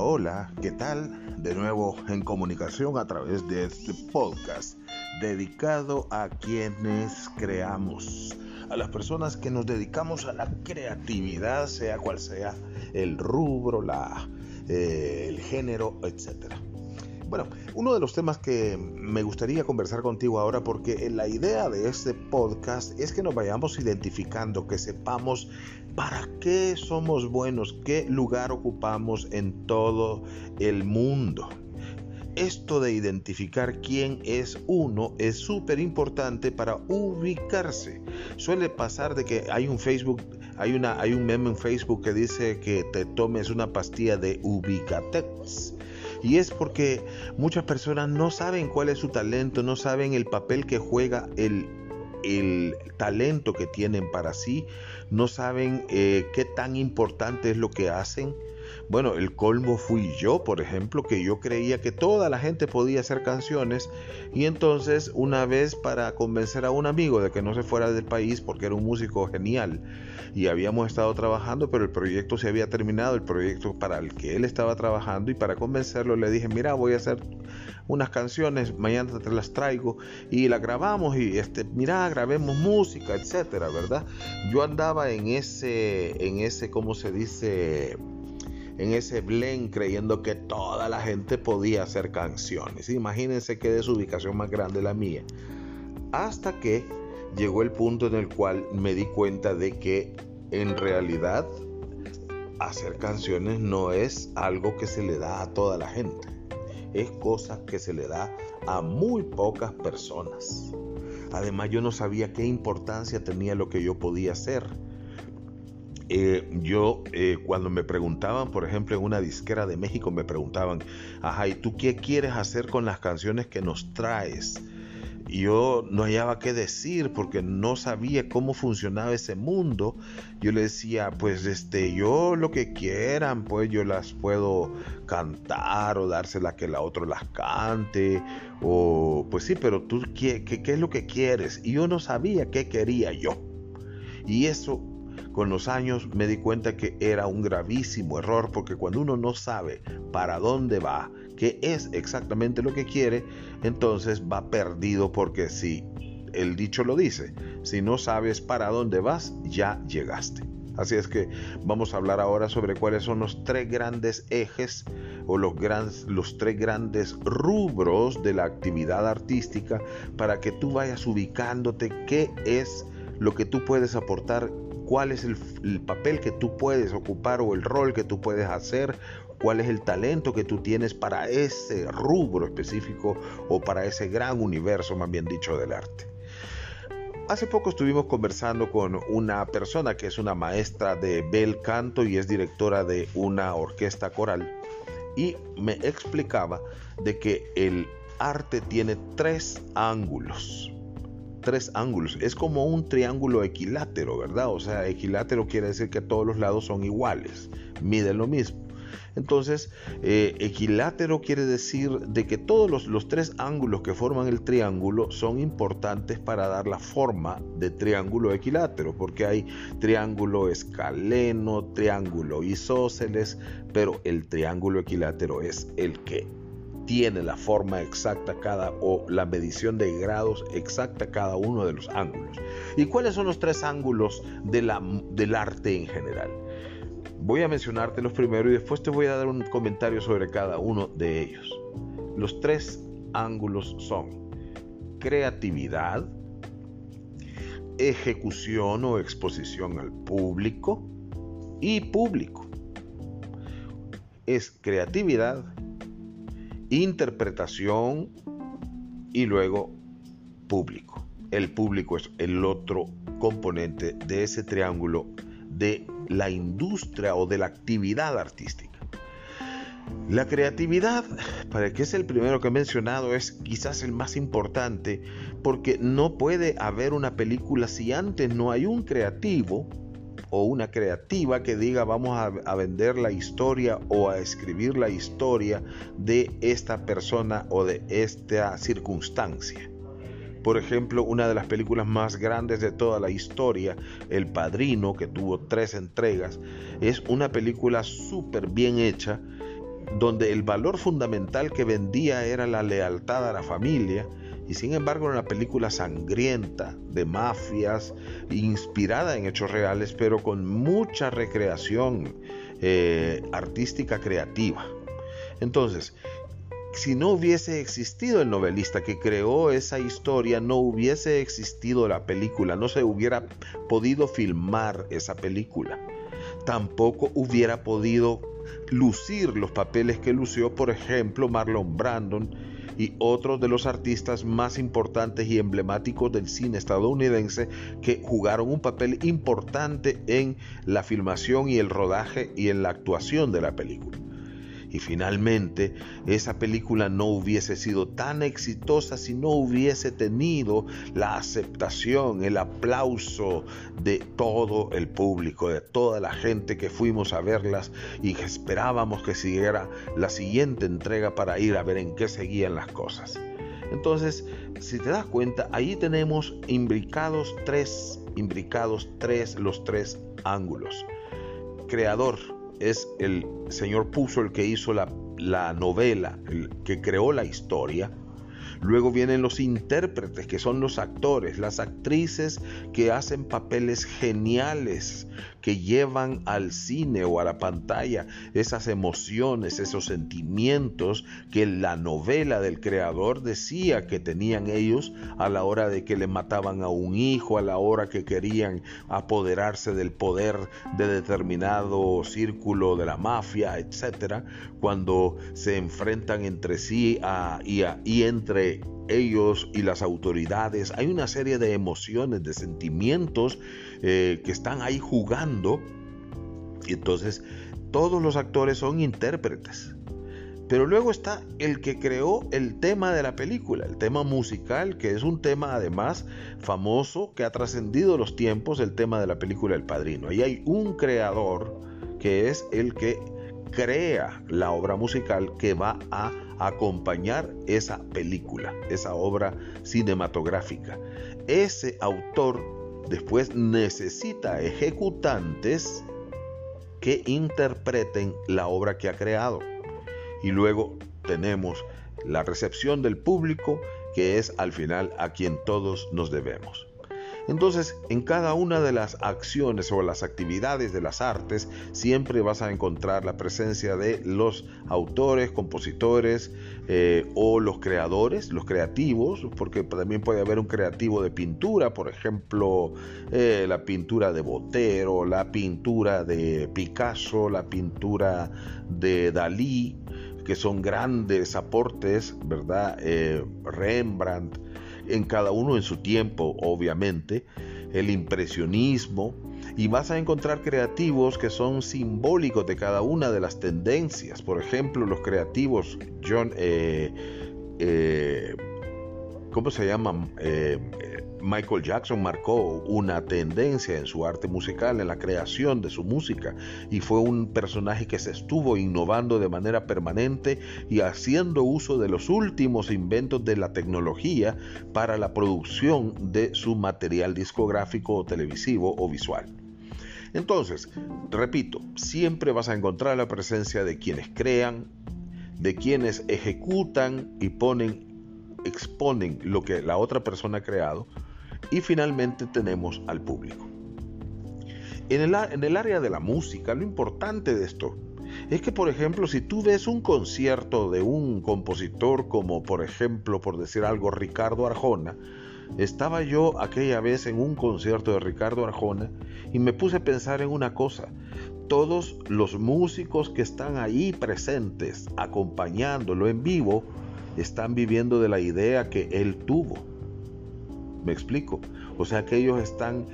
Hola, ¿qué tal? De nuevo en comunicación a través de este podcast dedicado a quienes creamos, a las personas que nos dedicamos a la creatividad, sea cual sea el rubro, la, eh, el género, etc. Bueno, uno de los temas que me gustaría conversar contigo ahora, porque la idea de este podcast es que nos vayamos identificando, que sepamos para qué somos buenos, qué lugar ocupamos en todo el mundo. Esto de identificar quién es uno es súper importante para ubicarse. Suele pasar de que hay un Facebook, hay, una, hay un meme en Facebook que dice que te tomes una pastilla de ubicatex y es porque muchas personas no saben cuál es su talento, no saben el papel que juega el, el talento que tienen para sí, no saben eh, qué tan importante es lo que hacen bueno, el colmo fui yo, por ejemplo, que yo creía que toda la gente podía hacer canciones y entonces una vez para convencer a un amigo de que no se fuera del país porque era un músico genial y habíamos estado trabajando, pero el proyecto se había terminado, el proyecto para el que él estaba trabajando y para convencerlo le dije, mira, voy a hacer unas canciones, mañana te las traigo y las grabamos y este, mira, grabemos música, etcétera, ¿verdad? Yo andaba en ese, en ese, ¿cómo se dice? En ese blend creyendo que toda la gente podía hacer canciones. Imagínense qué desubicación más grande la mía. Hasta que llegó el punto en el cual me di cuenta de que en realidad hacer canciones no es algo que se le da a toda la gente. Es cosa que se le da a muy pocas personas. Además yo no sabía qué importancia tenía lo que yo podía hacer eh, yo eh, cuando me preguntaban, por ejemplo, en una disquera de México, me preguntaban, ajá, ¿y tú qué quieres hacer con las canciones que nos traes? yo no hallaba qué decir porque no sabía cómo funcionaba ese mundo. Yo le decía, pues este, yo lo que quieran, pues yo las puedo cantar o dársela que la otra las cante. O pues sí, pero tú qué, qué, qué es lo que quieres. Y yo no sabía qué quería yo. Y eso con los años me di cuenta que era un gravísimo error porque cuando uno no sabe para dónde va, qué es exactamente lo que quiere, entonces va perdido porque si el dicho lo dice, si no sabes para dónde vas, ya llegaste. Así es que vamos a hablar ahora sobre cuáles son los tres grandes ejes o los, los tres grandes rubros de la actividad artística para que tú vayas ubicándote qué es lo que tú puedes aportar cuál es el, papel que tú puedes ocupar o el rol que tú puedes hacer, cuál es el talento que tú tienes para ese rubro específico o para ese gran universo, más bien dicho, del arte. Hace poco estuvimos conversando con una persona que es una maestra de bel canto y es directora de una orquesta coral y me explicaba de que el arte tiene tres ángulos tres ángulos. Es como un triángulo equilátero, ¿verdad? O sea, equilátero quiere decir que todos los lados son iguales, miden lo mismo. Entonces, eh, equilátero quiere decir de que todos los, los, tres ángulos que forman el triángulo son importantes para dar la forma de triángulo equilátero, porque hay triángulo escaleno, triángulo isósceles, pero el triángulo equilátero es el que tiene la forma exacta cada o la medición de grados exacta cada uno de los ángulos. ¿Y cuáles son los tres ángulos de la, del arte en general? Voy a mencionarte los primeros y después te voy a dar un comentario sobre cada uno de ellos. Los tres ángulos son creatividad, ejecución o exposición al público y público. Es creatividad, interpretación y luego público. El público es el otro componente de ese triángulo de la industria o de la actividad artística. La creatividad, para que es el primero que he mencionado, es quizás el más importante porque no puede haber una película si antes no hay un creativo o una creativa que diga vamos a, vender la historia o a escribir la historia de esta persona o de esta circunstancia. Por ejemplo, una de las películas más grandes de toda la historia, El Padrino, que tuvo tres entregas, es una película súper bien hecha donde el valor fundamental que vendía era la lealtad a la familia, y sin embargo una película sangrienta de mafias, inspirada en hechos reales, pero con mucha recreación eh, artística creativa. Entonces, si no hubiese existido el novelista que creó esa historia, no hubiese existido la película, no se hubiera podido filmar esa película. Tampoco hubiera podido lucir los papeles que lució, por ejemplo, Marlon Brandon y otros de los artistas más importantes y emblemáticos del cine estadounidense que jugaron un papel importante en la filmación y el rodaje y en la actuación de la película. Y finalmente, esa película no hubiese sido tan exitosa si no hubiese tenido la aceptación, el aplauso de todo el público, de toda la gente que fuimos a verlas y que esperábamos que siguiera la siguiente entrega para ir a ver en qué seguían las cosas. Entonces, si te das cuenta, ahí tenemos imbricados tres, imbricados tres, los tres ángulos. Creador, es el señor Puso el que hizo la, la novela, el que creó la historia. Luego vienen los intérpretes, que son los actores, las actrices que hacen papeles geniales, que llevan al cine o a la pantalla esas emociones, esos sentimientos que la novela del creador decía que tenían ellos a la hora de que le mataban a un hijo, a la hora que querían apoderarse del poder de determinado círculo de la mafia, etcétera, cuando se enfrentan entre sí y, y entre ellos y las autoridades. Hay una serie de emociones, de sentimientos eh, que están ahí jugando. Y entonces todos los actores son intérpretes. Pero luego está el que creó el tema de la película, el tema musical, que es un tema además famoso que ha trascendido los tiempos, el tema de la película El Padrino. Ahí hay un creador que es el que crea la obra musical que va a acompañar esa película, esa obra cinematográfica. Ese autor después necesita ejecutantes que interpreten la obra que ha creado. Y luego tenemos la recepción del público, que es al final a quien todos nos debemos. Entonces, en cada una de las acciones o las actividades de las artes, siempre vas a encontrar la presencia de los autores, compositores eh, o los creadores, los creativos, porque también puede haber un creativo de pintura, por ejemplo, eh, la pintura de Botero, la pintura de Picasso, la pintura de Dalí, que son grandes aportes, ¿verdad? Eh, Rembrandt en cada uno en su tiempo, obviamente, el impresionismo, y vas a encontrar creativos que son simbólicos de cada una de las tendencias. Por ejemplo, los creativos John, eh, eh, ¿cómo se llaman? Eh, Michael Jackson marcó una tendencia en su arte musical, en la creación de su música, y fue un personaje que se estuvo innovando de manera permanente y haciendo uso de los últimos inventos de la tecnología para la producción de su material discográfico, televisivo o visual. Entonces, repito, siempre vas a encontrar la presencia de quienes crean, de quienes ejecutan y ponen, exponen lo que la otra persona ha creado, y finalmente tenemos al público. En el, en el, área de la música, lo importante de esto es que, por ejemplo, si tú ves un concierto de un compositor como, por ejemplo, por decir algo, Ricardo Arjona, estaba yo aquella vez en un concierto de Ricardo Arjona y me puse a pensar en una cosa. Todos los músicos que están ahí presentes, acompañándolo en vivo, están viviendo de la idea que él tuvo. Me explico. O sea que ellos están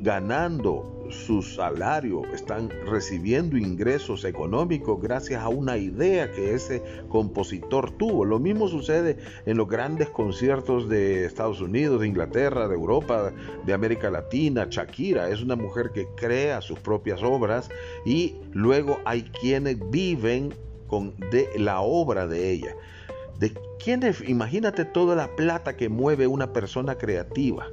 ganando su salario, están recibiendo ingresos económicos gracias a una idea que ese compositor tuvo. Lo mismo sucede en los grandes conciertos de Estados Unidos, de Inglaterra, de Europa, de América Latina. Shakira es una mujer que crea sus propias obras y luego hay quienes viven con la obra de ella. ¿De quiénes? Imagínate toda la plata que mueve una persona creativa.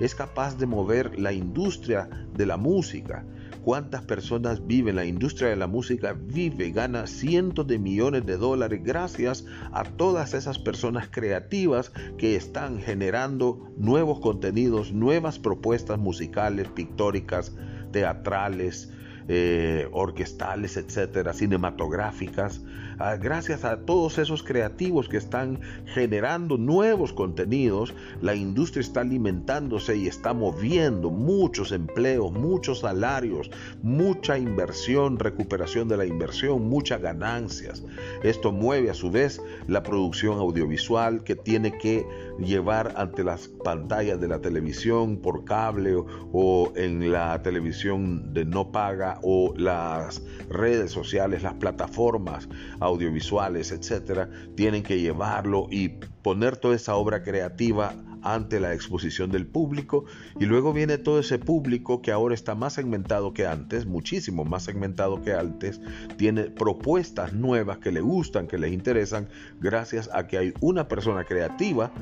Es capaz de mover la industria de la música. cuántas personas viven, la industria de la música vive, gana cientos de millones de dólares gracias a todas esas personas creativas que están generando nuevos contenidos, nuevas propuestas musicales, pictóricas, teatrales, eh, orquestales, etcétera, cinematográficas, ah, gracias a todos esos creativos que están generando nuevos contenidos, la industria está alimentándose y está moviendo muchos empleos, muchos salarios, mucha inversión, recuperación de la inversión, muchas ganancias. Esto mueve a su vez la producción audiovisual que tiene que llevar ante las pantallas de la televisión por cable o en la televisión de no paga o las redes sociales, las plataformas audiovisuales, etcétera, tienen que llevarlo y poner toda esa obra creativa ante la exposición del público. Y luego viene todo ese público que ahora está más segmentado que antes, muchísimo más segmentado que antes, tiene propuestas nuevas que le gustan, que les interesan, gracias a que hay una persona creativa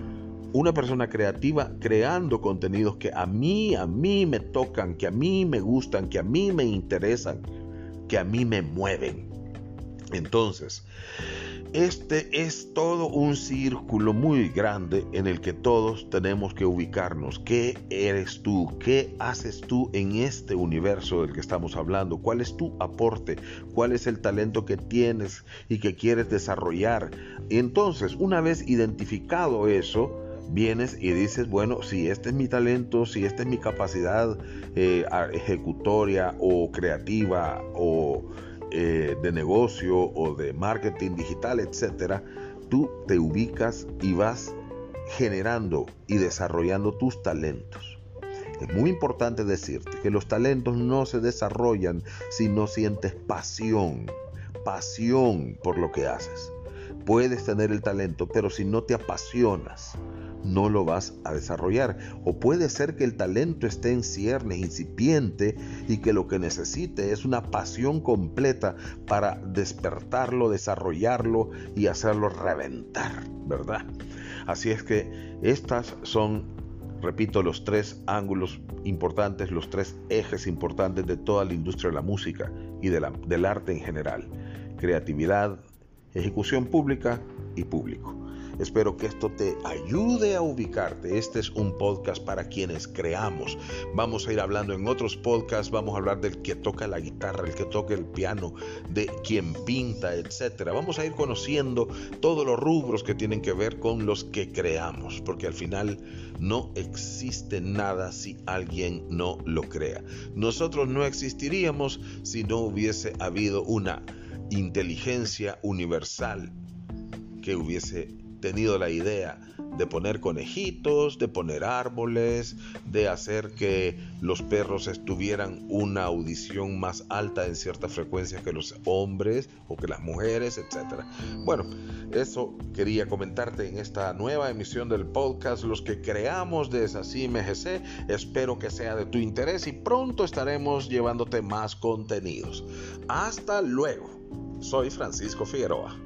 una persona creativa creando contenidos que a mí, a mí me tocan, que a mí me gustan, que a mí me interesan, que a mí me mueven. Entonces, este es todo un círculo muy grande en el que todos tenemos que ubicarnos. ¿Qué eres tú? ¿Qué haces tú en este universo del que estamos hablando? ¿Cuál es tu aporte? ¿Cuál es el talento que tienes y que quieres desarrollar? Entonces, una vez identificado eso, vienes y dices, bueno, si este es mi talento, si esta es mi capacidad eh, ejecutoria o creativa o eh, de negocio o de marketing digital, etcétera, tú te ubicas y vas generando y desarrollando tus talentos. Es muy importante decirte que los talentos no se desarrollan si no sientes pasión, pasión por lo que haces. Puedes tener el talento, pero si no te apasionas, no lo vas a desarrollar. O puede ser que el talento esté en ciernes, incipiente, y que lo que necesite es una pasión completa para despertarlo, desarrollarlo y hacerlo reventar, ¿verdad? Así es que estas son, repito, los tres ángulos importantes, los tres ejes importantes de toda la industria de la música y del arte en general. Creatividad, ejecución pública y público. Espero que esto te ayude a ubicarte. Este es un podcast para quienes creamos. Vamos a ir hablando en otros podcasts, vamos a hablar del que toca la guitarra, el que toca el piano, de quien pinta, etcétera. Vamos a ir conociendo todos los rubros que tienen que ver con los que creamos, porque al final no existe nada si alguien no lo crea. Nosotros no existiríamos si no hubiese habido una inteligencia universal que hubiese tenido la idea de poner conejitos, de poner árboles, de hacer que los perros tuvieran una audición más alta en cierta frecuencia que los hombres o que las mujeres, etc. Bueno, eso quería comentarte en esta nueva emisión del podcast, los que creamos de Así MGC. Espero que sea de tu interés y pronto estaremos llevándote más contenidos. Hasta luego. Soy Francisco Figueroa.